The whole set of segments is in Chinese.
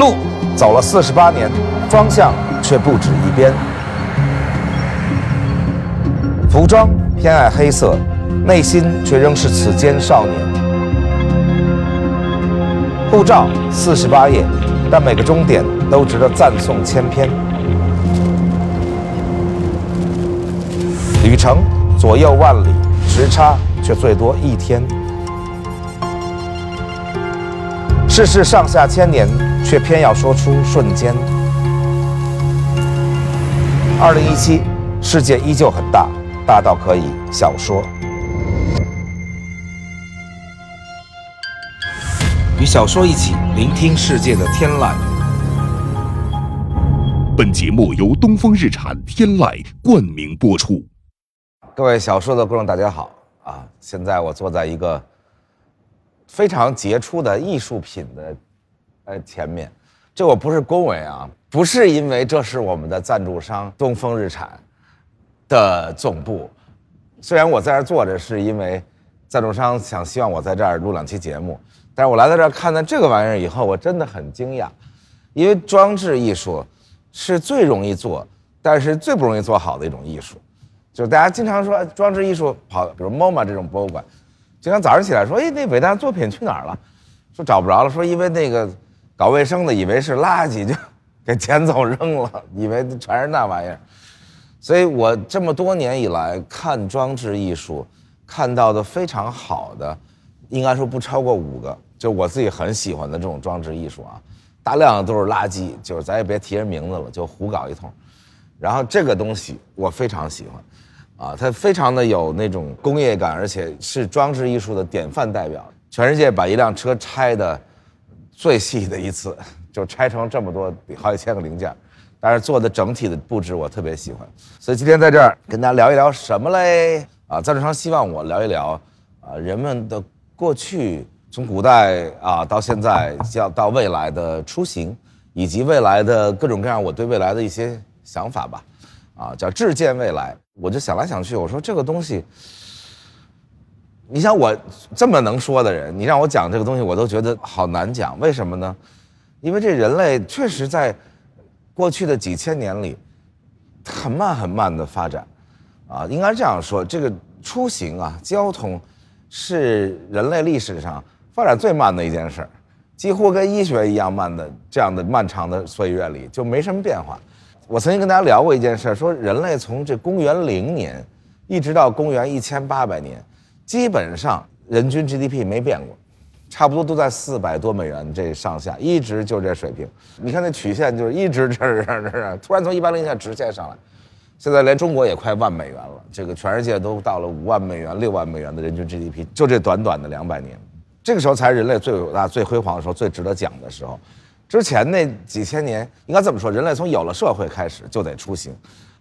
路走了四十八年，方向却不止一边。服装偏爱黑色，内心却仍是此间少年。护照四十八页，但每个终点都值得赞颂千篇。旅程左右万里，时差却最多一天。世事上下千年，却偏要说出瞬间。二零一七，世界依旧很大，大到可以小说。与小说一起聆听世界的天籁。本节目由东风日产天籁冠名播出。各位小说的观众，大家好啊！现在我坐在一个非常杰出的艺术品的呃前面，这我不是恭维啊，不是因为这是我们的赞助商东风日产的总部，虽然我在这坐着，是因为赞助商想希望我在这儿录两期节目，但是我来到这儿看到这个玩意儿以后，我真的很惊讶，因为装置艺术是最容易做，但是最不容易做好的一种艺术。就是大家经常说装置艺术跑，比如 MoMA 这种博物馆，经常早上起来说，哎，那伟大的作品去哪儿了？说找不着了，说因为那个搞卫生的以为是垃圾，就 给捡走扔了，以为全是那玩意儿。所以我这么多年以来看装置艺术，看到的非常好的，应该说不超过五个，就我自己很喜欢的这种装置艺术啊，大量的都是垃圾，就是咱也别提人名字了，就胡搞一通。然后这个东西我非常喜欢，啊，它非常的有那种工业感，而且是装置艺术的典范代表。全世界把一辆车拆的最细的一次，就拆成这么多好几千个零件，但是做的整体的布置我特别喜欢。所以今天在这儿跟大家聊一聊什么嘞？啊，赞助商希望我聊一聊啊人们的过去，从古代啊到现在，要到未来的出行，以及未来的各种各样我对未来的一些。想法吧，啊，叫致见未来。我就想来想去，我说这个东西，你想我这么能说的人，你让我讲这个东西，我都觉得好难讲。为什么呢？因为这人类确实在过去的几千年里，很慢很慢的发展，啊，应该这样说，这个出行啊，交通是人类历史上发展最慢的一件事儿，几乎跟医学一样慢的这样的漫长的岁月里就没什么变化。我曾经跟大家聊过一件事，说人类从这公元零年，一直到公元一千八百年，基本上人均 GDP 没变过，差不多都在四百多美元这上下，一直就这水平。你看那曲线就是一直这儿这儿这，突然从一八零线直线上来，现在连中国也快万美元了，这个全世界都到了五万美元、六万美元的人均 GDP，就这短短的两百年，这个时候才是人类最伟大、最辉煌的时候，最值得讲的时候。之前那几千年，应该这么说，人类从有了社会开始就得出行，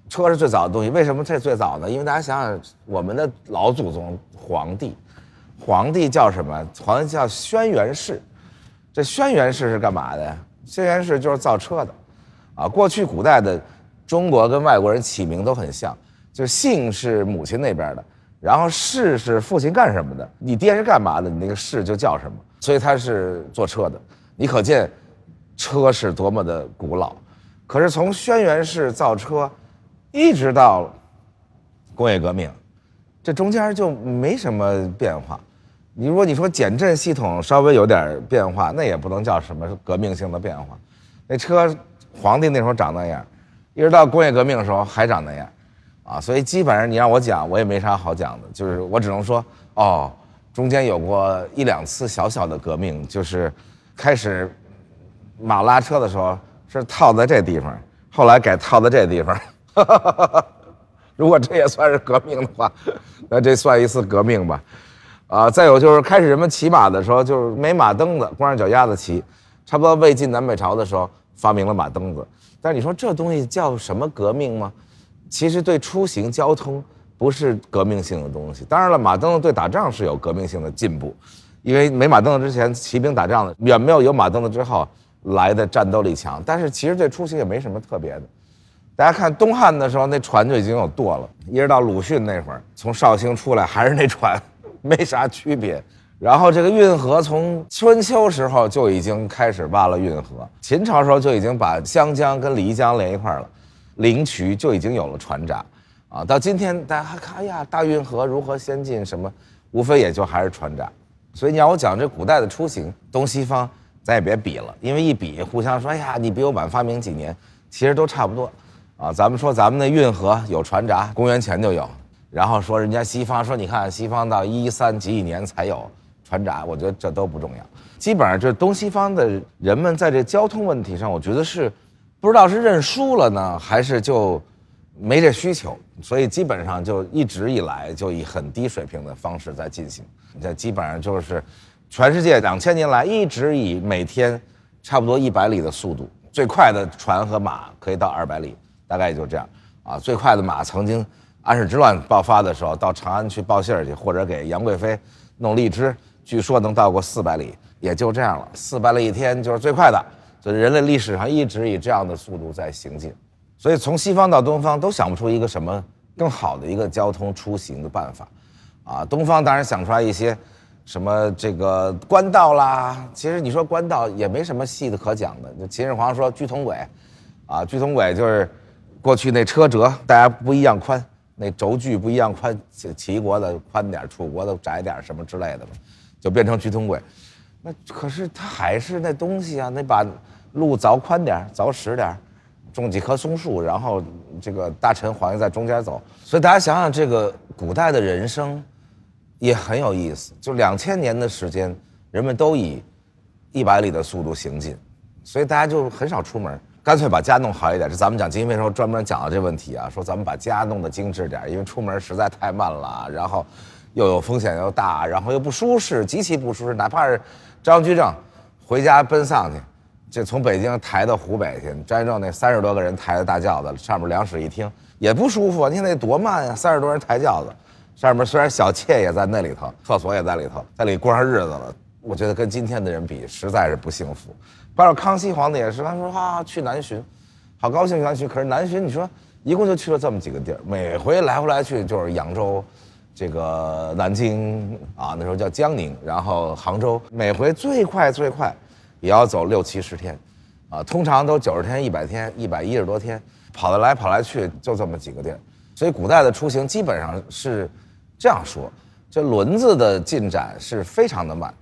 车是最早的东西。为什么这最早呢？因为大家想想，我们的老祖宗皇帝，皇帝叫什么？皇帝叫轩辕氏。这轩辕氏是干嘛的呀？轩辕氏就是造车的，啊，过去古代的中国跟外国人起名都很像，就姓是母亲那边的，然后氏是父亲干什么的，你爹是干嘛的，你那个氏就叫什么。所以他是做车的，你可见。车是多么的古老，可是从轩辕氏造车，一直到工业革命，这中间就没什么变化。你如果你说减震系统稍微有点变化，那也不能叫什么革命性的变化。那车皇帝那时候长那样，一直到工业革命的时候还长那样，啊，所以基本上你让我讲，我也没啥好讲的，就是我只能说，哦，中间有过一两次小小的革命，就是开始。马拉车的时候是套在这地方，后来改套在这地方。如果这也算是革命的话，那这算一次革命吧。啊，再有就是开始人们骑马的时候，就是没马蹬子，光着脚丫子骑。差不多魏晋南北朝的时候发明了马蹬子。但是你说这东西叫什么革命吗？其实对出行交通不是革命性的东西。当然了，马蹬子对打仗是有革命性的进步，因为没马蹬子之前，骑兵打仗的远没有有马蹬子之后。来的战斗力强，但是其实对出行也没什么特别的。大家看东汉的时候，那船就已经有舵了，一直到鲁迅那会儿，从绍兴出来还是那船，没啥区别。然后这个运河从春秋时候就已经开始挖了运河，秦朝时候就已经把湘江跟漓江连一块了，灵渠就已经有了船闸，啊，到今天大家还看，哎呀，大运河如何先进？什么，无非也就还是船闸。所以你要我讲这古代的出行，东西方咱也别比了，因为一比，互相说，哎呀，你比我晚发明几年，其实都差不多，啊，咱们说咱们那运河有船闸，公元前就有，然后说人家西方说，你看西方到一三几几年才有。船闸，我觉得这都不重要。基本上，这东西方的人们在这交通问题上，我觉得是不知道是认输了呢，还是就没这需求，所以基本上就一直以来就以很低水平的方式在进行。这基本上就是全世界两千年来一直以每天差不多一百里的速度，最快的船和马可以到二百里，大概也就这样啊。最快的马曾经安史之乱爆发的时候，到长安去报信儿去，或者给杨贵妃弄荔枝。据说能到过四百里，也就这样了。四百里一天就是最快的，所以人类历史上一直以这样的速度在行进。所以从西方到东方都想不出一个什么更好的一个交通出行的办法，啊，东方当然想出来一些什么这个官道啦。其实你说官道也没什么细的可讲的。就秦始皇说，居同轨，啊，居同轨就是过去那车辙大家不一样宽，那轴距不一样宽，齐国的宽点，楚国的窄点，什么之类的嘛。就变成居同轨，那可是它还是那东西啊，那把路凿宽点凿实点种几棵松树，然后这个大臣皇帝在中间走。所以大家想想，这个古代的人生也很有意思。就两千年的时间，人们都以一百里的速度行进，所以大家就很少出门，干脆把家弄好一点。这咱们讲经济时候专门讲了这问题啊，说咱们把家弄得精致点，因为出门实在太慢了，然后。又有风险又大，然后又不舒适，极其不舒适。哪怕是张居正回家奔丧去，这从北京抬到湖北去，张居正那三十多个人抬的大轿子，上面两室一厅也不舒服。你看那多慢呀，三十多人抬轿子，上面虽然小妾也在那里头，厕所也在里头，在里过上日子了。我觉得跟今天的人比，实在是不幸福。包括康熙皇帝也是，他说啊去南巡，好高兴去南巡。可是南巡你说一共就去了这么几个地儿，每回来回来去就是扬州。这个南京啊，那时候叫江宁，然后杭州，每回最快最快，也要走六七十天，啊，通常都九十天、一百天、一百一十多天，跑得来跑来去就这么几个地儿，所以古代的出行基本上是这样说：这轮子的进展是非常的慢，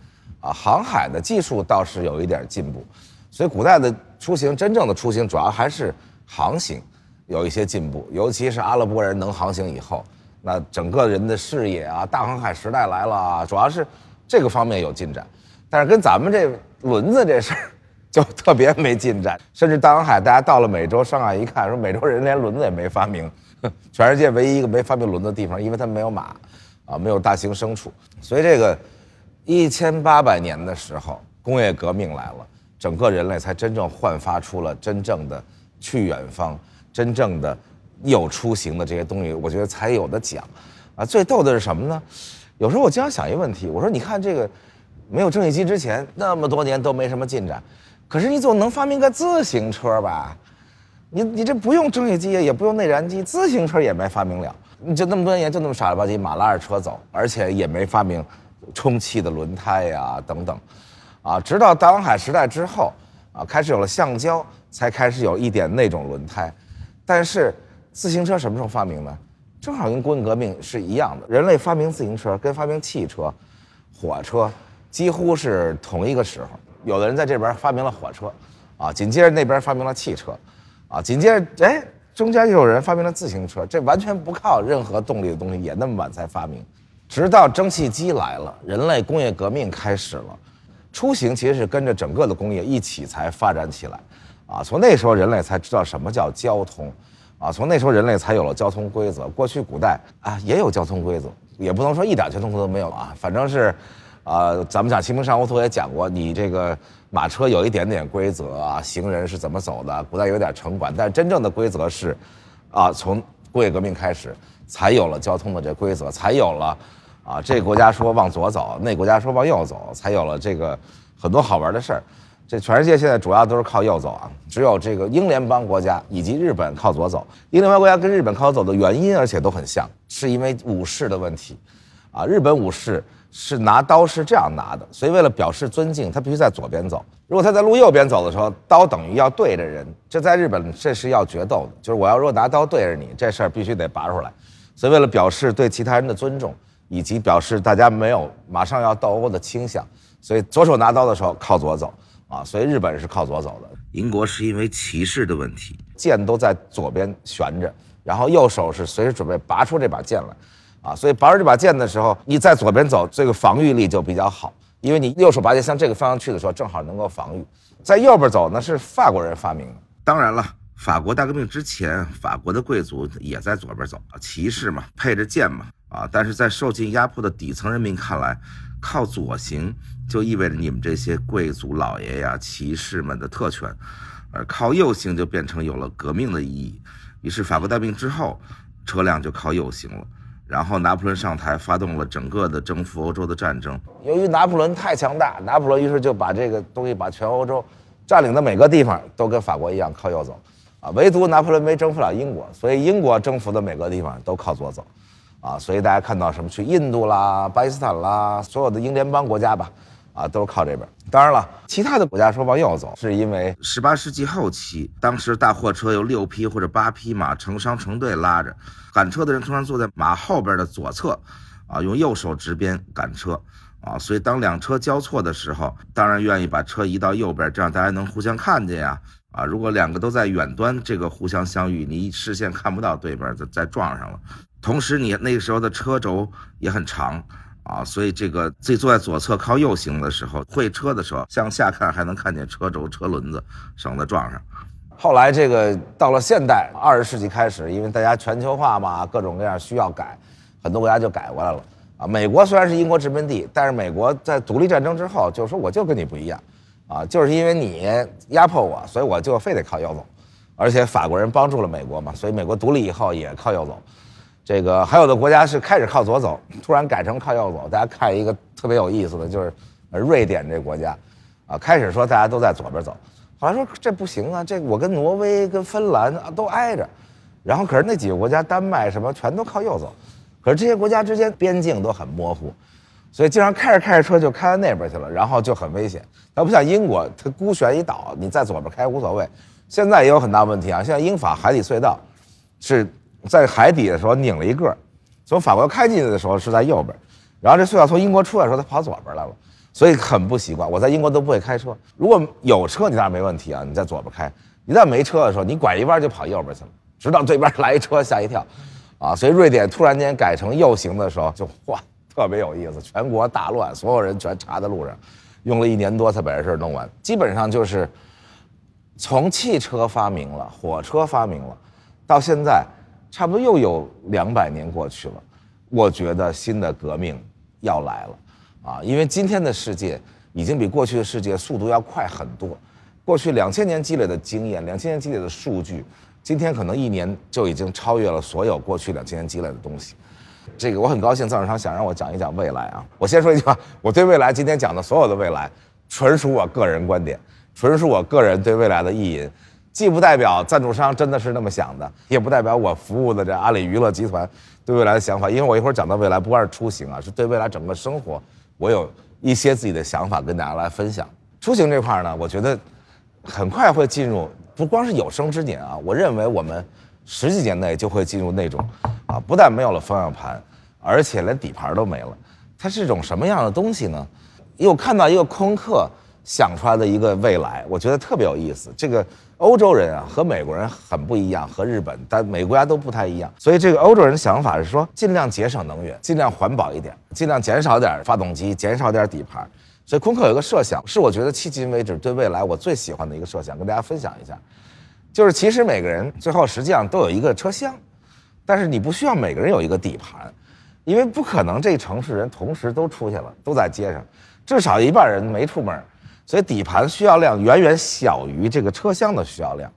啊，航海的技术倒是有一点进步，所以古代的出行真正的出行主要还是航行有一些进步，尤其是阿拉伯人能航行以后。那整个人的视野啊，大航海时代来了，啊主要是这个方面有进展，但是跟咱们这轮子这事儿 就特别没进展。甚至大航海，大家到了美洲上岸一看，说美洲人连轮子也没发明，全世界唯一一个没发明轮子的地方，因为他没有马，啊，没有大型牲畜。所以这个一千八百年的时候，工业革命来了，整个人类才真正焕发出了真正的去远方，真正的。有出行的这些东西，我觉得才有的讲，啊，最逗的是什么呢？有时候我经常想一个问题，我说你看这个，没有蒸汽机之前那么多年都没什么进展，可是你总能发明个自行车吧？你你这不用蒸汽机也不用内燃机，自行车也没发明了，你就那么多年就那么傻了吧唧马拉着车走，而且也没发明充气的轮胎呀等等，啊，直到大航海时代之后，啊，开始有了橡胶，才开始有一点那种轮胎，但是。自行车什么时候发明的？正好跟工业革命是一样的。人类发明自行车跟发明汽车、火车几乎是同一个时候。有的人在这边发明了火车，啊，紧接着那边发明了汽车，啊，紧接着哎，中间又有人发明了自行车。这完全不靠任何动力的东西，也那么晚才发明。直到蒸汽机来了，人类工业革命开始了，出行其实是跟着整个的工业一起才发展起来，啊，从那时候人类才知道什么叫交通。啊，从那时候人类才有了交通规则。过去古代啊也有交通规则，也不能说一点交通规则都没有啊。反正是，啊，咱们讲《清明上河图》也讲过，你这个马车有一点点规则啊，行人是怎么走的，古代有点城管。但真正的规则是，啊，从工业革命开始才有了交通的这规则，才有了，啊，这个国家说往左走，那国家说往右走，才有了这个很多好玩的事儿。这全世界现在主要都是靠右走啊，只有这个英联邦国家以及日本靠左走。英联邦国家跟日本靠左走的原因，而且都很像，是因为武士的问题，啊，日本武士是拿刀是这样拿的，所以为了表示尊敬，他必须在左边走。如果他在路右边走的时候，刀等于要对着人，这在日本这是要决斗的，就是我要如果拿刀对着你，这事儿必须得拔出来。所以为了表示对其他人的尊重，以及表示大家没有马上要斗殴的倾向，所以左手拿刀的时候靠左走啊。所以日本是靠左走的，英国是因为骑士的问题，剑都在左边悬着，然后右手是随时准备拔出这把剑来，啊，所以拔出这把剑的时候，你在左边走，这个防御力就比较好，因为你右手拔剑向这个方向去的时候，正好能够防御。在右边走呢是法国人发明的，当然了。法国大革命之前，法国的贵族也在左边走，骑士嘛，配着剑嘛，啊！但是在受尽压迫的底层人民看来，靠左行就意味着你们这些贵族老爷呀、骑士们的特权，而靠右行就变成有了革命的意义。于是法国大革命之后，车辆就靠右行了。然后拿破仑上台，发动了整个的征服欧洲的战争。由于拿破仑太强大，拿破仑于是就把这个东西把全欧洲占领的每个地方都跟法国一样靠右走。啊，唯独拿破仑没征服了英国，所以英国征服的每个地方都靠左走，啊，所以大家看到什么去印度啦、巴基斯坦啦，所有的英联邦国家吧，啊，都靠这边。当然了，其他的国家说往右走，是因为十八世纪后期，当时大货车有六匹或者八匹马成双成对拉着，赶车的人通常坐在马后边的左侧，啊，用右手执鞭赶车，啊，所以当两车交错的时候，当然愿意把车移到右边，这样大家能互相看见呀。啊，如果两个都在远端，这个互相相遇，你视线看不到对面，再再撞上了。同时，你那个时候的车轴也很长啊，所以这个自己坐在左侧靠右行的时候，会车的时候向下看还能看见车轴、车轮子，省得撞上。后来这个到了现代，二十世纪开始，因为大家全球化嘛，各种各样需要改，很多国家就改过来了。啊，美国虽然是英国殖民地，但是美国在独立战争之后，就说我就跟你不一样。啊，就是因为你压迫我，所以我就非得靠右走，而且法国人帮助了美国嘛，所以美国独立以后也靠右走。这个还有的国家是开始靠左走，突然改成靠右走。大家看一个特别有意思的就是瑞典这国家，啊，开始说大家都在左边走，后来说这不行啊，这我跟挪威跟芬兰啊都挨着，然后可是那几个国家丹麦什么全都靠右走，可是这些国家之间边境都很模糊。所以经常开着开着车就开到那边去了，然后就很危险。它不像英国，它孤悬一岛，你在左边开无所谓。现在也有很大问题啊，现在英法海底隧道是在海底的时候拧了一个，从法国开进去的时候是在右边，然后这隧道从英国出来的时候它跑左边来了，所以很不习惯。我在英国都不会开车，如果有车你当然没问题啊，你在左边开；一旦没车的时候，你拐一弯就跑右边去了，直到对边来一车吓一跳，啊，所以瑞典突然间改成右行的时候就哇。特别有意思，全国大乱，所有人全查在路上，用了一年多才把这事弄完。基本上就是从汽车发明了，火车发明了，到现在差不多又有两百年过去了。我觉得新的革命要来了啊！因为今天的世界已经比过去的世界速度要快很多。过去两千年积累的经验，两千年积累的数据，今天可能一年就已经超越了所有过去两千年积累的东西。这个我很高兴，赞助商想让我讲一讲未来啊。我先说一句话，我对未来今天讲的所有的未来，纯属我个人观点，纯属我个人对未来的意淫，既不代表赞助商真的是那么想的，也不代表我服务的这阿里娱乐集团对未来的想法。因为我一会儿讲到未来，不光是出行啊，是对未来整个生活，我有一些自己的想法跟大家来分享。出行这块呢，我觉得很快会进入，不光是有生之年啊，我认为我们。十几年内就会进入那种，啊，不但没有了方向盘，而且连底盘都没了。它是一种什么样的东西呢？又看到一个空客想出来的一个未来，我觉得特别有意思。这个欧洲人啊和美国人很不一样，和日本，但每个国家都不太一样。所以这个欧洲人的想法是说，尽量节省能源，尽量环保一点，尽量减少点发动机，减少点底盘。所以空客有一个设想，是我觉得迄今为止对未来我最喜欢的一个设想，跟大家分享一下。就是其实每个人最后实际上都有一个车厢，但是你不需要每个人有一个底盘，因为不可能这城市人同时都出去了，都在街上，至少一半人没出门，所以底盘需要量远远小于这个车厢的需要量，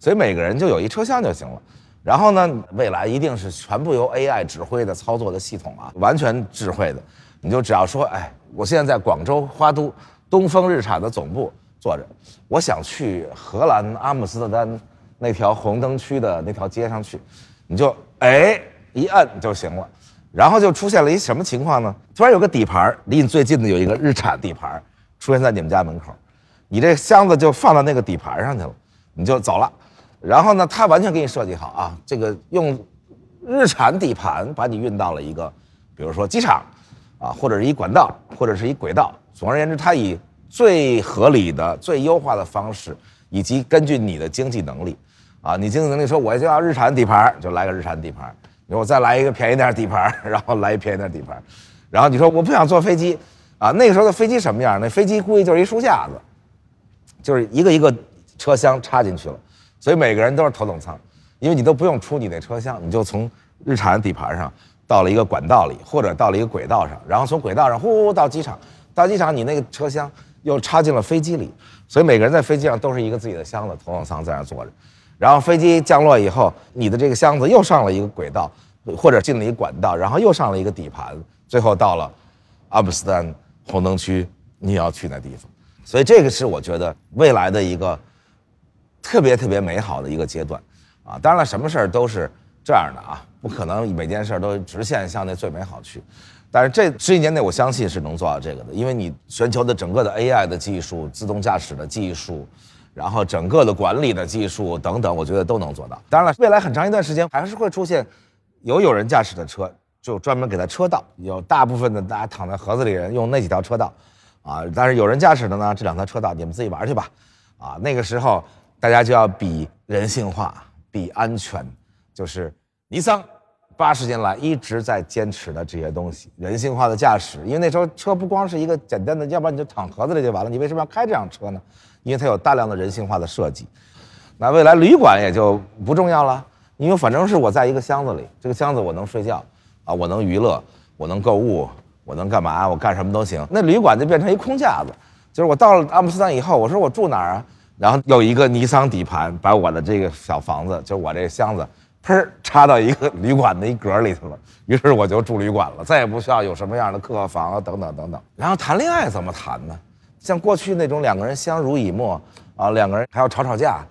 所以每个人就有一车厢就行了。然后呢，未来一定是全部由 AI 指挥的操作的系统啊，完全智慧的，你就只要说，哎，我现在在广州花都东风日产的总部。坐着，我想去荷兰阿姆斯特丹那条红灯区的那条街上去，你就哎一摁就行了，然后就出现了一什么情况呢？突然有个底盘离你最近的有一个日产底盘出现在你们家门口，你这箱子就放到那个底盘上去了，你就走了。然后呢，他完全给你设计好啊，这个用日产底盘把你运到了一个，比如说机场，啊，或者是一管道，或者是一轨道。总而言之，他以最合理的、最优化的方式，以及根据你的经济能力，啊，你经济能力说我就要日产底盘，就来个日产底盘。你说我再来一个便宜点底盘，然后来一便宜点底盘，然后你说我不想坐飞机，啊，那个时候的飞机什么样？那飞机估计就是一书架子，就是一个一个车厢插进去了，所以每个人都是头等舱，因为你都不用出你那车厢，你就从日产底盘上到了一个管道里，或者到了一个轨道上，然后从轨道上呼到机场，到机场你那个车厢又插进了飞机里，所以每个人在飞机上都是一个自己的箱子，头等舱在那坐着。然后飞机降落以后，你的这个箱子又上了一个轨道，或者进了一管道，然后又上了一个底盘，最后到了阿姆斯特丹红灯区你要去那地方。所以这个是我觉得未来的一个特别特别美好的一个阶段啊。当然了，什么事儿都是这样的啊，不可能每件事都直线向那最美好去。但是这十几年内，我相信是能做到这个的，因为你全球的整个的 AI 的技术、自动驾驶的技术。然后整个的管理的技术等等，我觉得都能做到。当然了，未来很长一段时间还是会出现有有人驾驶的车，就专门给他车道，有大部分的大家躺在盒子里人用那几条车道，啊，但是有人驾驶的呢，这两条车道你们自己玩去吧，啊，那个时候大家就要比人性化，比安全，就是尼桑八十年来一直在坚持的这些东西，人性化的驾驶。因为那时候车不光是一个简单的，要不然你就躺盒子里就完了，你为什么要开这辆车呢？因为它有大量的人性化的设计，那未来旅馆也就不重要了，因为反正是我在一个箱子里，这个箱子我能睡觉，啊，我能娱乐，我能购物，我能干嘛？我干什么都行。那旅馆就变成一空架子，就是我到了阿姆斯特丹以后，我说我住哪儿啊？然后有一个尼桑底盘把我的这个小房子，就是我这个箱子，砰插到一个旅馆的一格里头了。于是我就住旅馆了，再也不需要有什么样的客房啊，等等等等。然后谈恋爱怎么谈呢？像过去那种两个人相濡以沫啊，两个人还要吵吵架，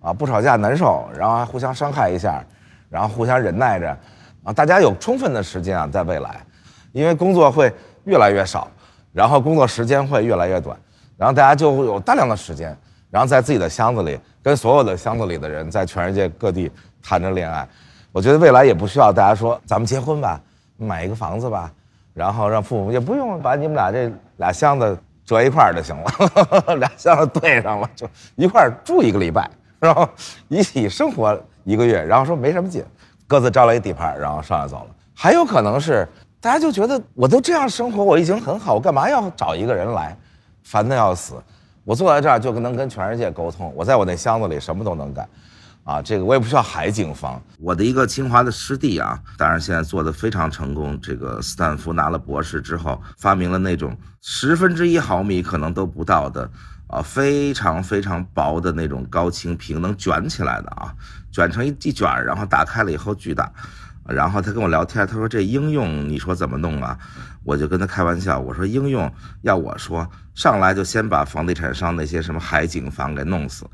啊不吵架难受，然后还互相伤害一下，然后互相忍耐着，啊大家有充分的时间啊，在未来，因为工作会越来越少，然后工作时间会越来越短，然后大家就会有大量的时间，然后在自己的箱子里跟所有的箱子里的人在全世界各地谈着恋爱，我觉得未来也不需要大家说咱们结婚吧，买一个房子吧，然后让父母也不用把你们俩这俩箱子。折一块儿就行了，俩箱子对上了，就一块儿住一个礼拜，然后一起生活一个月，然后说没什么劲，各自招了一底盘，然后上来走了。还有可能是大家就觉得我都这样生活，我已经很好，我干嘛要找一个人来，烦的要死。我坐在这儿就能跟全世界沟通，我在我那箱子里什么都能干。啊，这个我也不需要海景房。我的一个清华的师弟啊，当然现在做的非常成功。这个斯坦福拿了博士之后，发明了那种十分之一毫米可能都不到的啊，非常非常薄的那种高清屏，能卷起来的啊，卷成一一卷，然后打开了以后巨大。然后他跟我聊天，他说这应用你说怎么弄啊？我就跟他开玩笑，我说应用要我说，上来就先把房地产商那些什么海景房给弄死。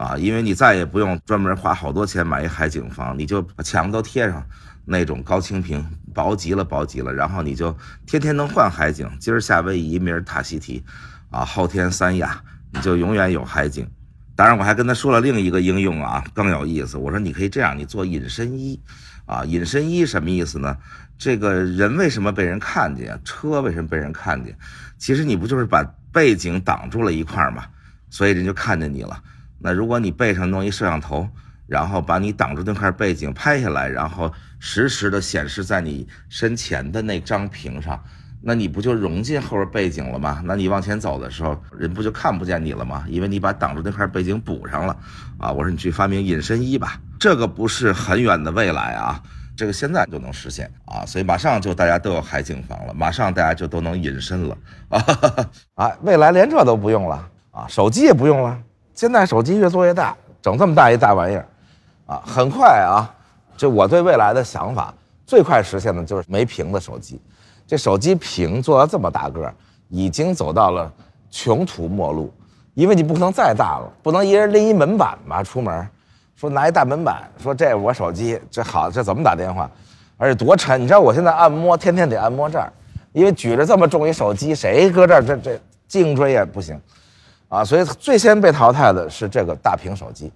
啊，因为你再也不用专门花好多钱买一海景房，你就把墙都贴上那种高清屏，薄极了，薄极了。然后你就天天能换海景，今儿夏威夷，明儿塔希提，啊，后天三亚，你就永远有海景。当然，我还跟他说了另一个应用啊，更有意思。我说你可以这样，你做隐身衣，啊，隐身衣什么意思呢？这个人为什么被人看见？车为什么被人看见？其实你不就是把背景挡住了一块嘛，所以人就看见你了。那如果你背上弄一摄像头，然后把你挡住那块背景拍下来，然后实时的显示在你身前的那张屏上，那你不就融进后边背景了吗？那你往前走的时候，人不就看不见你了吗？因为你把挡住那块背景补上了。啊，我说你去发明隐身衣吧，这个不是很远的未来啊，这个现在就能实现啊，所以马上就大家都有海景房了，马上大家就都能隐身了啊 啊，未来连这都不用了啊，手机也不用了。现在手机越做越大，整这么大一大玩意儿，啊，很快啊！这我对未来的想法，最快实现的就是没屏的手机。这手机屏做到这么大个儿，已经走到了穷途末路，因为你不可能再大了，不能一人拎一门板吧？出门，说拿一大门板，说这我手机，这好，这怎么打电话？而且多沉。你知道我现在按摩天天得按摩这儿，因为举着这么重一手机，谁搁这儿这这颈椎也不行，啊，所以最先被淘汰的是这个大屏手机，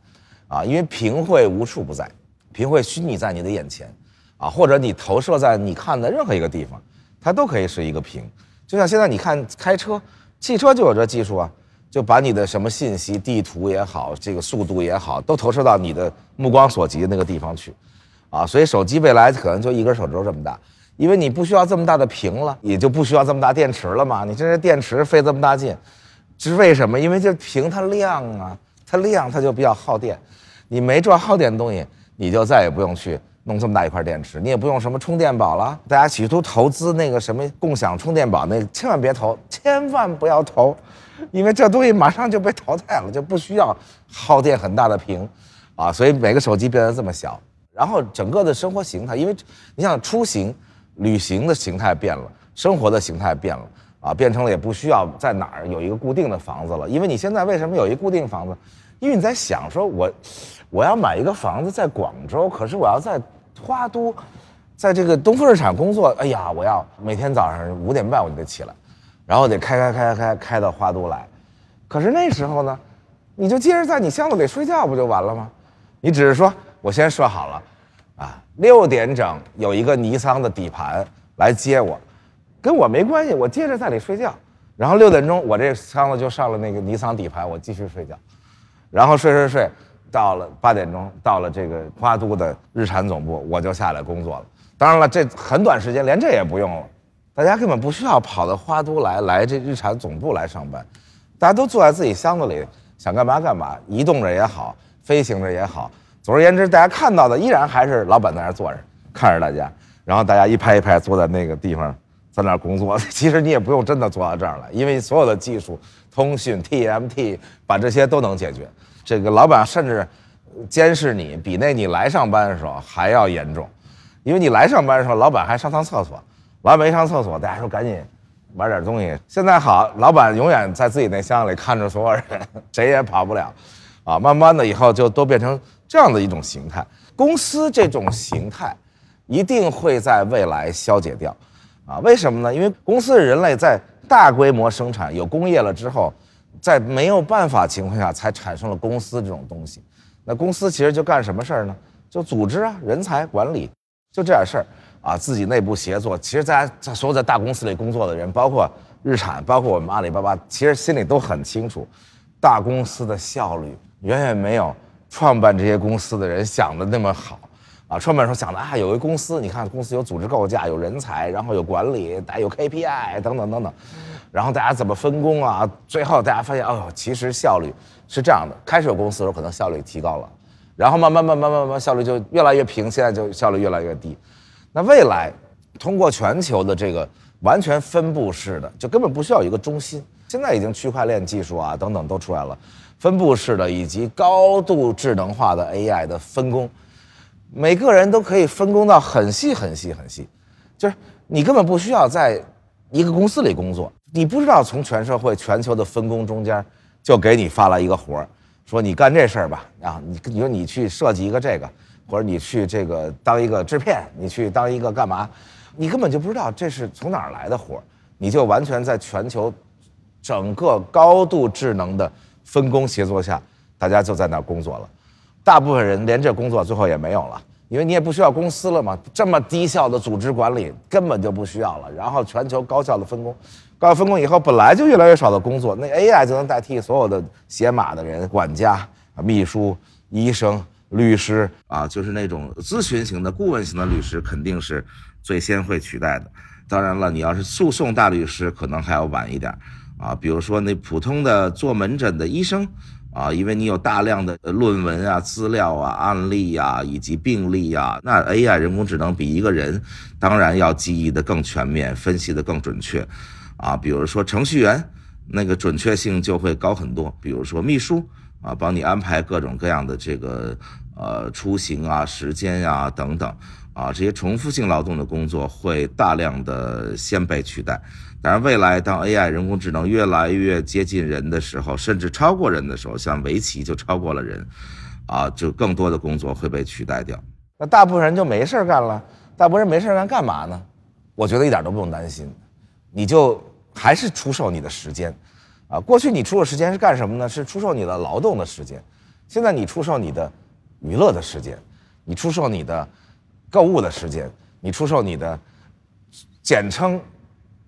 啊，因为屏会无处不在，屏会虚拟在你的眼前，啊，或者你投射在你看的任何一个地方，它都可以是一个屏。就像现在你看开车，汽车就有这技术啊，就把你的什么信息、地图也好，这个速度也好，都投射到你的目光所及的那个地方去，啊，所以手机未来可能就一根手指头这么大，因为你不需要这么大的屏了，也就不需要这么大电池了嘛。你现在电池费这么大劲，这是为什么？因为这屏它亮啊，它亮它就比较耗电，你没这耗电的东西，你就再也不用去。弄这么大一块电池，你也不用什么充电宝了。大家企图投资那个什么共享充电宝，那千万别投，千万不要投，因为这东西马上就被淘汰了，就不需要耗电很大的屏，啊，所以每个手机变得这么小，然后整个的生活形态，因为你想出行、旅行的形态变了，生活的形态变了，啊，变成了也不需要在哪儿有一个固定的房子了，因为你现在为什么有一固定房子？因为你在想说，我我要买一个房子在广州，可是我要在。花都，在这个东风日产工作，哎呀，我要每天早上五点半我就得起来，然后得开开开开开到花都来。可是那时候呢，你就接着在你箱子里睡觉不就完了吗？你只是说我先设好了，啊，六点整有一个尼桑的底盘来接我，跟我没关系，我接着在里睡觉。然后六点钟我这箱子就上了那个尼桑底盘，我继续睡觉，然后睡睡睡。到了八点钟，到了这个花都的日产总部，我就下来工作了。当然了，这很短时间，连这也不用了。大家根本不需要跑到花都来，来这日产总部来上班，大家都坐在自己箱子里，想干嘛干嘛，移动着也好，飞行着也好。总而言之，大家看到的依然还是老板在那坐着，看着大家，然后大家一拍一拍坐在那个地方，在那儿工作。其实你也不用真的坐到这儿来，因为所有的技术、通讯、TMT，把这些都能解决。这个老板甚至监视你，比那你来上班的时候还要严重，因为你来上班的时候，老板还上趟厕所，老板一上厕所，大家说赶紧玩点东西。现在好，老板永远在自己那箱子里看着所有人，谁也跑不了，啊，慢慢的以后就都变成这样的一种形态。公司这种形态一定会在未来消解掉，啊，为什么呢？因为公司人类在大规模生产有工业了之后。在没有办法情况下，才产生了公司这种东西。那公司其实就干什么事儿呢？就组织啊，人才管理，就这点事儿啊。自己内部协作。其实大家在所有在大公司里工作的人，包括日产，包括我们阿里巴巴，其实心里都很清楚，大公司的效率远远没有创办这些公司的人想的那么好。啊，创办时候想的啊，有一公司，你看公司有组织构架，有人才，然后有管理，大家有 KPI 等等等等。然后大家怎么分工啊？最后大家发现，哦，其实效率是这样的：开始有公司的时候可能效率提高了，然后慢慢慢慢慢慢效率就越来越平，现在就效率越来越低。那未来通过全球的这个完全分布式的，就根本不需要一个中心。现在已经区块链技术啊等等都出来了，分布式的以及高度智能化的 AI 的分工，每个人都可以分工到很细很细很细，就是你根本不需要在一个公司里工作。你不知道从全社会、全球的分工中间，就给你发了一个活儿，说你干这事儿吧，啊，你你说你去设计一个这个，或者你去这个当一个制片，你去当一个干嘛，你根本就不知道这是从哪儿来的活儿，你就完全在全球整个高度智能的分工协作下，大家就在那儿工作了，大部分人连这工作最后也没有了。因为你也不需要公司了嘛，这么低效的组织管理根本就不需要了。然后全球高效的分工，高效分工以后本来就越来越少的工作，那 AI 就能代替所有的写码的人、管家、秘书、医生、律师啊，就是那种咨询型的、顾问型的律师，肯定是最先会取代的。当然了，你要是诉讼大律师，可能还要晚一点啊。比如说那普通的做门诊的医生。啊，因为你有大量的论文啊、资料啊、案例啊以及病例啊，那 AI 人工智能比一个人当然要记忆的更全面，分析的更准确。啊，比如说程序员，那个准确性就会高很多。比如说秘书啊，帮你安排各种各样的这个呃出行啊、时间呀等等。啊，这些重复性劳动的工作会大量的先被取代。当然，未来当 AI 人工智能越来越接近人的时候，甚至超过人的时候，像围棋就超过了人，啊，就更多的工作会被取代掉。那大部分人就没事干了，大部分人没事干干嘛呢？我觉得一点都不用担心，你就还是出售你的时间，啊，过去你出售时间是干什么呢？是出售你的劳动的时间，现在你出售你的娱乐的时间，你出售你的购物的时间，你出售你的简称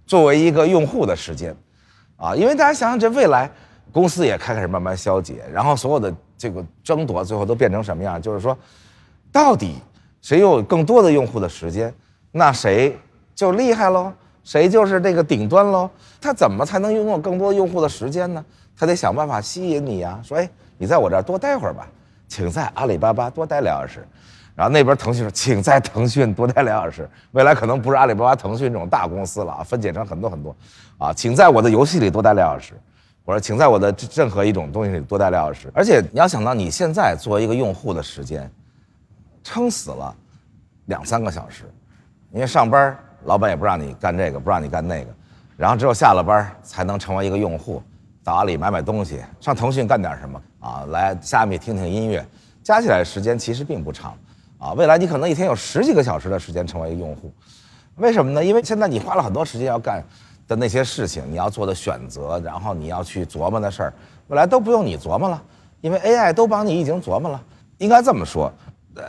作为一个用户的时间，啊，因为大家想想这未来公司也开始慢慢消解，然后所有的这个争夺最后都变成什么样？就是说，到底谁有更多的用户的时间，那谁？就厉害喽，谁就是这个顶端喽？他怎么才能拥有更多用户的时间呢？他得想办法吸引你呀，说哎，你在我这儿多待会儿吧，请在阿里巴巴多待两小时。然后那边腾讯说，请在腾讯多待两小时。未来可能不是阿里巴巴、腾讯这种大公司了啊，分解成很多很多，啊，请在我的游戏里多待两小时，或者请在我的任何一种东西里多待两小时。而且你要想到你现在作为一个用户的时间，撑死了两三个小时，因为上班。老板也不让你干这个，不让你干那个，然后只有下了班才能成为一个用户，到阿里买买东西，上腾讯干点什么啊？来虾米听听音乐，加起来时间其实并不长，啊，未来你可能一天有十几个小时的时间成为一个用户，为什么呢？因为现在你花了很多时间要干的那些事情，你要做的选择，然后你要去琢磨的事儿，未来都不用你琢磨了，因为 AI 都帮你已经琢磨了。应该这么说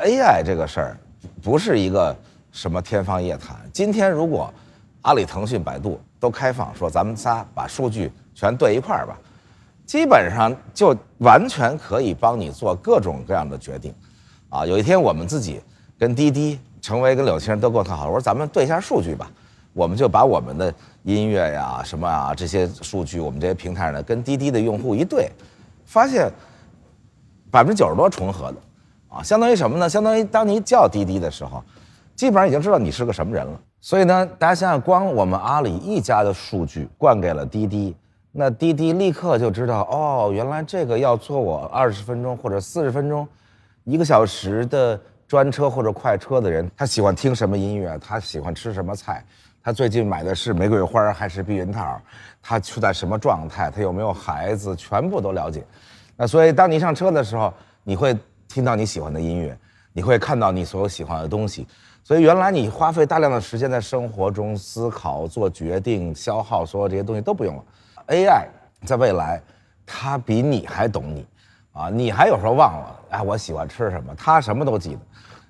，AI 这个事儿不是一个。什么天方夜谭？今天如果阿里、腾讯、百度都开放，说咱们仨把数据全对一块儿吧，基本上就完全可以帮你做各种各样的决定。啊，有一天我们自己跟滴滴、成为跟柳青都跟我特好，我说咱们对一下数据吧，我们就把我们的音乐呀、什么啊这些数据，我们这些平台上跟滴滴的用户一对，发现百分之九十多重合的，啊，相当于什么呢？相当于当你叫滴滴的时候。基本上已经知道你是个什么人了，所以呢，大家想想，光我们阿里一家的数据灌给了滴滴，那滴滴立刻就知道，哦，原来这个要坐我二十分钟或者四十分钟，一个小时的专车或者快车的人，他喜欢听什么音乐，他喜欢吃什么菜，他最近买的是玫瑰花还是避孕套，他处在什么状态，他有没有孩子，全部都了解。那所以当你上车的时候，你会听到你喜欢的音乐，你会看到你所有喜欢的东西。所以原来你花费大量的时间在生活中思考、做决定、消耗所有这些东西都不用了。AI 在未来，它比你还懂你，啊，你还有时候忘了，哎，我喜欢吃什么，他什么都记得。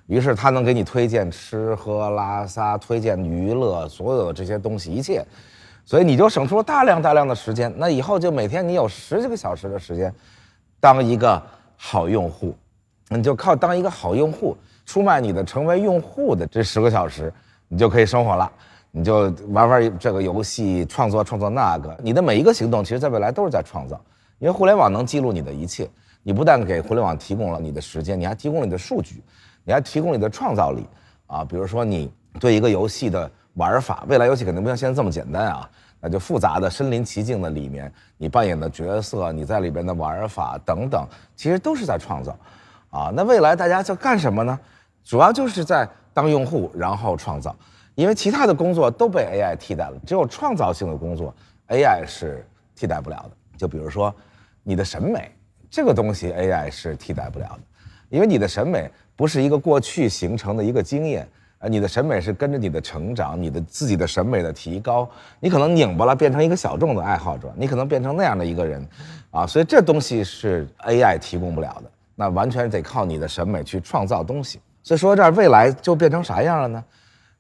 于是他能给你推荐吃喝拉撒，推荐娱乐，所有的这些东西一切。所以你就省出了大量大量的时间。那以后就每天你有十几个小时的时间，当一个好用户，你就靠当一个好用户。出卖你的成为用户的这十个小时，你就可以生活了，你就玩玩这个游戏，创作创作那个。你的每一个行动，其实在未来都是在创造，因为互联网能记录你的一切。你不但给互联网提供了你的时间，你还提供了你的数据，你还提供了你的创造力啊。比如说你对一个游戏的玩法，未来游戏肯定不像现在这么简单啊，那就复杂的身临其境的里面，你扮演的角色，你在里边的玩法等等，其实都是在创造啊。那未来大家就干什么呢？主要就是在当用户，然后创造，因为其他的工作都被 AI 替代了，只有创造性的工作 AI 是替代不了的。就比如说，你的审美这个东西 AI 是替代不了的，因为你的审美不是一个过去形成的一个经验，呃，你的审美是跟着你的成长，你的自己的审美的提高，你可能拧巴了变成一个小众的爱好者，你可能变成那样的一个人，啊，所以这东西是 AI 提供不了的，那完全得靠你的审美去创造东西。所以说这儿未来就变成啥样了呢？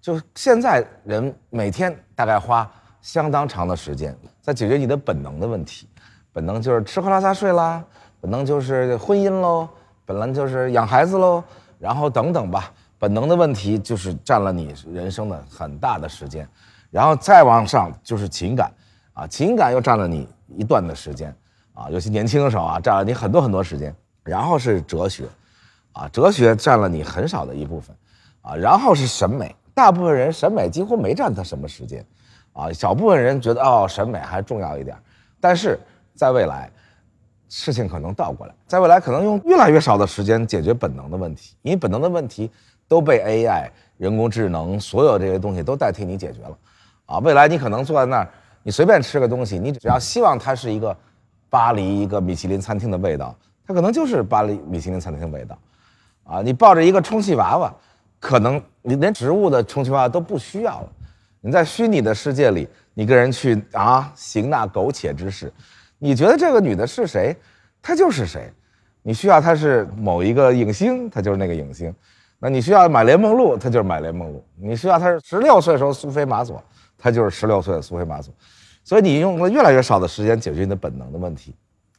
就现在人每天大概花相当长的时间在解决你的本能的问题，本能就是吃喝拉撒睡啦，本能就是婚姻喽，本能就是养孩子喽，然后等等吧，本能的问题就是占了你人生的很大的时间，然后再往上就是情感，啊，情感又占了你一段的时间，啊，尤其年轻的时候啊，占了你很多很多时间，然后是哲学。啊，哲学占了你很少的一部分，啊，然后是审美，大部分人审美几乎没占他什么时间，啊，小部分人觉得哦，审美还重要一点，但是在未来，事情可能倒过来，在未来可能用越来越少的时间解决本能的问题，因为本能的问题都被 AI、人工智能所有这些东西都代替你解决了，啊，未来你可能坐在那儿，你随便吃个东西，你只要希望它是一个巴黎一个米其林餐厅的味道，它可能就是巴黎米其林餐厅的味道。啊，你抱着一个充气娃娃，可能你连植物的充气娃娃都不需要了。你在虚拟的世界里，你跟人去啊行那苟且之事，你觉得这个女的是谁，她就是谁。你需要她是某一个影星，她就是那个影星。那你需要买莲梦露，她就是买莲梦露。你需要她是十六岁时候苏菲玛索，她就是十六岁的苏菲玛索。所以你用了越来越少的时间解决你的本能的问题，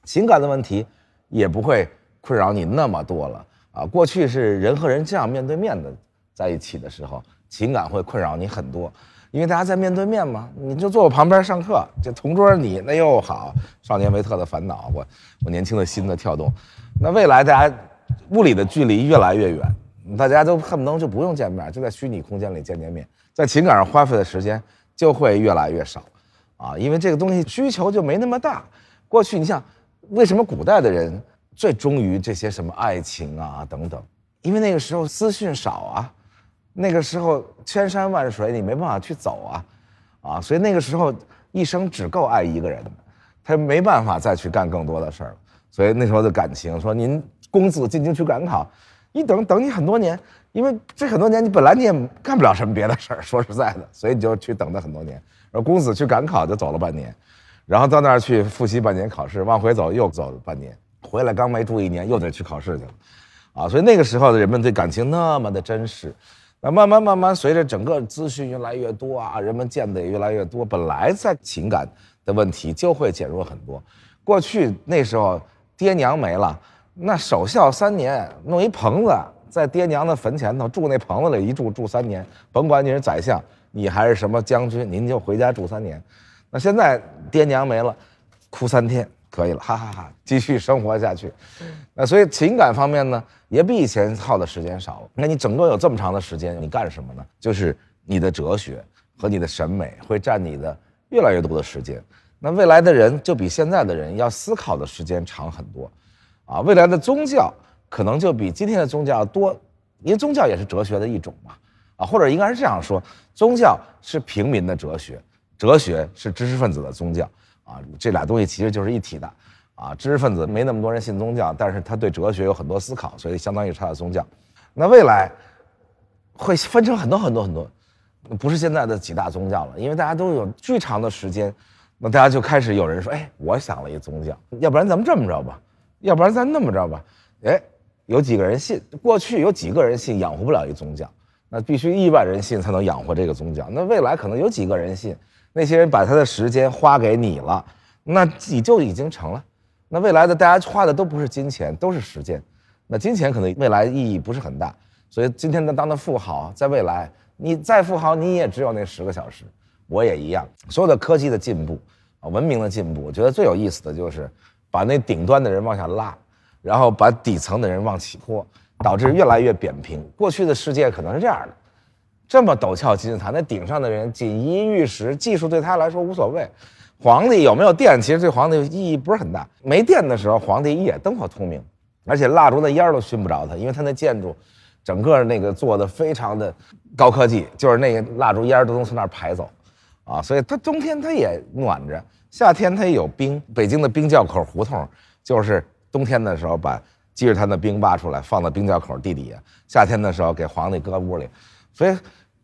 情感的问题也不会困扰你那么多了啊。过去是人和人这样面对面的在一起的时候，情感会困扰你很多，因为大家在面对面嘛，你就坐我旁边上课，这同桌你那又好，少年维特的烦恼，我我年轻的心的跳动。那未来大家物理的距离越来越远，大家都恨不得就不用见面，就在虚拟空间里见见面，在情感上花费的时间就会越来越少。啊，因为这个东西需求就没那么大。过去你像，为什么古代的人最忠于这些什么爱情啊等等？因为那个时候资讯少啊，那个时候千山万水你没办法去走啊，啊，所以那个时候一生只够爱一个人，他没办法再去干更多的事儿了。所以那时候的感情，说您公子进京去赶考，一等等你很多年，因为这很多年你本来你也干不了什么别的事儿，说实在的，所以你就去等他很多年。然后公子去赶考就走了半年，然后到那儿去复习半年考试，往回走又走了半年，回来刚没住一年又得去考试去了，啊，所以那个时候的人们对感情那么的真实，那慢慢慢慢随着整个资讯越来越多啊，人们见的也越来越多，本来在情感的问题就会减弱很多。过去那时候爹娘没了，那守孝三年，弄一棚子在爹娘的坟前头住那棚子里一住住三年，甭管你是宰相。你还是什么将军，您就回家住三年。那现在爹娘没了，哭三天可以了，哈哈哈，继续生活下去。那所以情感方面呢，也比以前耗的时间少了。那你整个有这么长的时间，你干什么呢？就是你的哲学和你的审美会占你的越来越多的时间。那未来的人就比现在的人要思考的时间长很多，啊，未来的宗教可能就比今天的宗教多，因为宗教也是哲学的一种嘛。啊，或者应该是这样说：宗教是平民的哲学，哲学是知识分子的宗教。啊，这俩东西其实就是一体的。啊，知识分子没那么多人信宗教，但是他对哲学有很多思考，所以相当于他的宗教。那未来会分成很多很多很多，不是现在的几大宗教了，因为大家都有巨长的时间，那大家就开始有人说：哎，我想了一宗教，要不然咱们这么着吧，要不然咱那么着吧。哎，有几个人信？过去有几个人信，养活不了一宗教。那必须亿万人信才能养活这个宗教。那未来可能有几个人信，那些人把他的时间花给你了，那你就已经成了。那未来的大家花的都不是金钱，都是时间。那金钱可能未来意义不是很大。所以今天的当的富豪，在未来你再富豪，你也只有那十个小时。我也一样。所有的科技的进步啊，文明的进步，我觉得最有意思的就是把那顶端的人往下拉，然后把底层的人往起拖。导致越来越扁平。过去的世界可能是这样的，这么陡峭金字塔，那顶上的人锦衣玉食，技术对他来说无所谓。皇帝有没有电，其实对皇帝意义不是很大。没电的时候，皇帝一夜灯火通明，而且蜡烛的烟都熏不着他，因为他那建筑，整个那个做的非常的高科技，就是那个蜡烛烟都能从那儿排走，啊，所以他冬天他也暖着，夏天他也有冰。北京的冰窖口胡同，就是冬天的时候把。接着他那冰挖出来，放到冰窖口地底下。夏天的时候给皇帝搁屋里，所以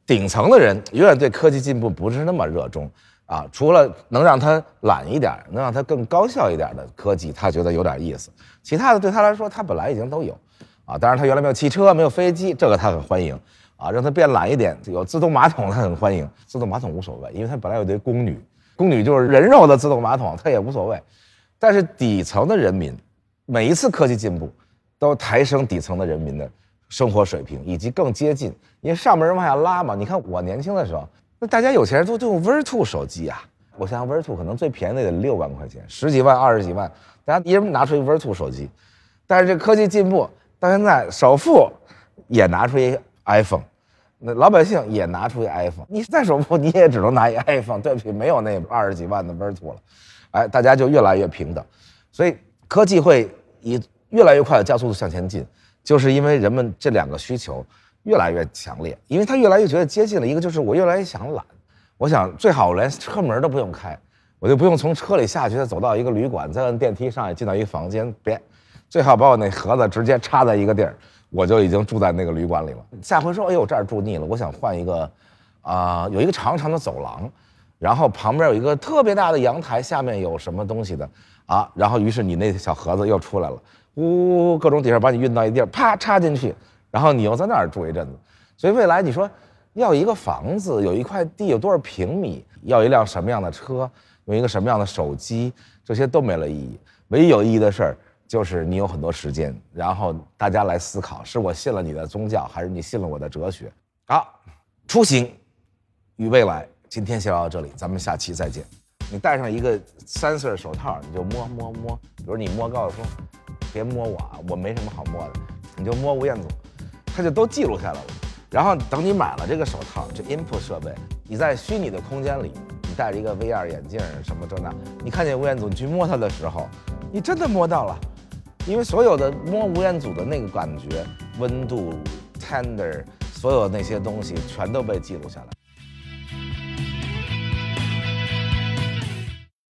顶层的人永远对科技进步不是那么热衷啊。除了能让他懒一点，能让他更高效一点的科技，他觉得有点意思。其他的对他来说，他本来已经都有啊。当然，他原来没有汽车，没有飞机，这个他很欢迎啊。让他变懒一点，有自动马桶，他很欢迎。自动马桶无所谓，因为他本来有堆宫女，宫女就是人肉的自动马桶，他也无所谓。但是底层的人民，每一次科技进步。都抬升底层的人民的生活水平，以及更接近，因为上面人往下拉嘛。你看我年轻的时候，那大家有钱人都都用 Ver2 手机啊。我想想 Ver2 可能最便宜的得六万块钱，十几万、二十几万，大家一人拿出一 Ver2 手机。但是这科技进步到现在，首富也拿出一 iPhone，那老百姓也拿出一 iPhone。你再首富，你也只能拿一 iPhone。对不起，没有那二十几万的 Ver2 了。哎，大家就越来越平等，所以科技会以。越来越快的加速度向前进，就是因为人们这两个需求越来越强烈，因为他越来越觉得接近了。一个就是我越来越想懒，我想最好我连车门都不用开，我就不用从车里下去，再走到一个旅馆，再按电梯上去进到一个房间，别，最好把我那盒子直接插在一个地儿，我就已经住在那个旅馆里了。下回说，哎呦这儿住腻了，我想换一个，啊、有一个长长的走廊，然后旁边有一个特别大的阳台，下面有什么东西的啊？然后于是你那小盒子又出来了，呜，各种底下把你运到一地儿，啪插进去，然后你又在那儿住一阵子。所以未来你说要一个房子，有一块地，有多少平米，要一辆什么样的车，用一个什么样的手机，这些都没了意义。唯一有意义的事儿就是你有很多时间，然后大家来思考：是我信了你的宗教，还是你信了我的哲学？好，出行与未来，今天先聊到这里，咱们下期再见。你戴上一个 sensor 手套，你就摸摸摸，比如你摸告诉说，别摸我啊，我没什么好摸的，你就摸吴彦祖，他就都记录下来了。然后等你买了这个手套，这 input 设备，你在虚拟的空间里，你戴着一个 VR 眼镜什么这那，你看见吴彦祖，你去摸他的时候，你真的摸到了，因为所有的摸吴彦祖的那个感觉、温度、tender，所有那些东西全都被记录下来。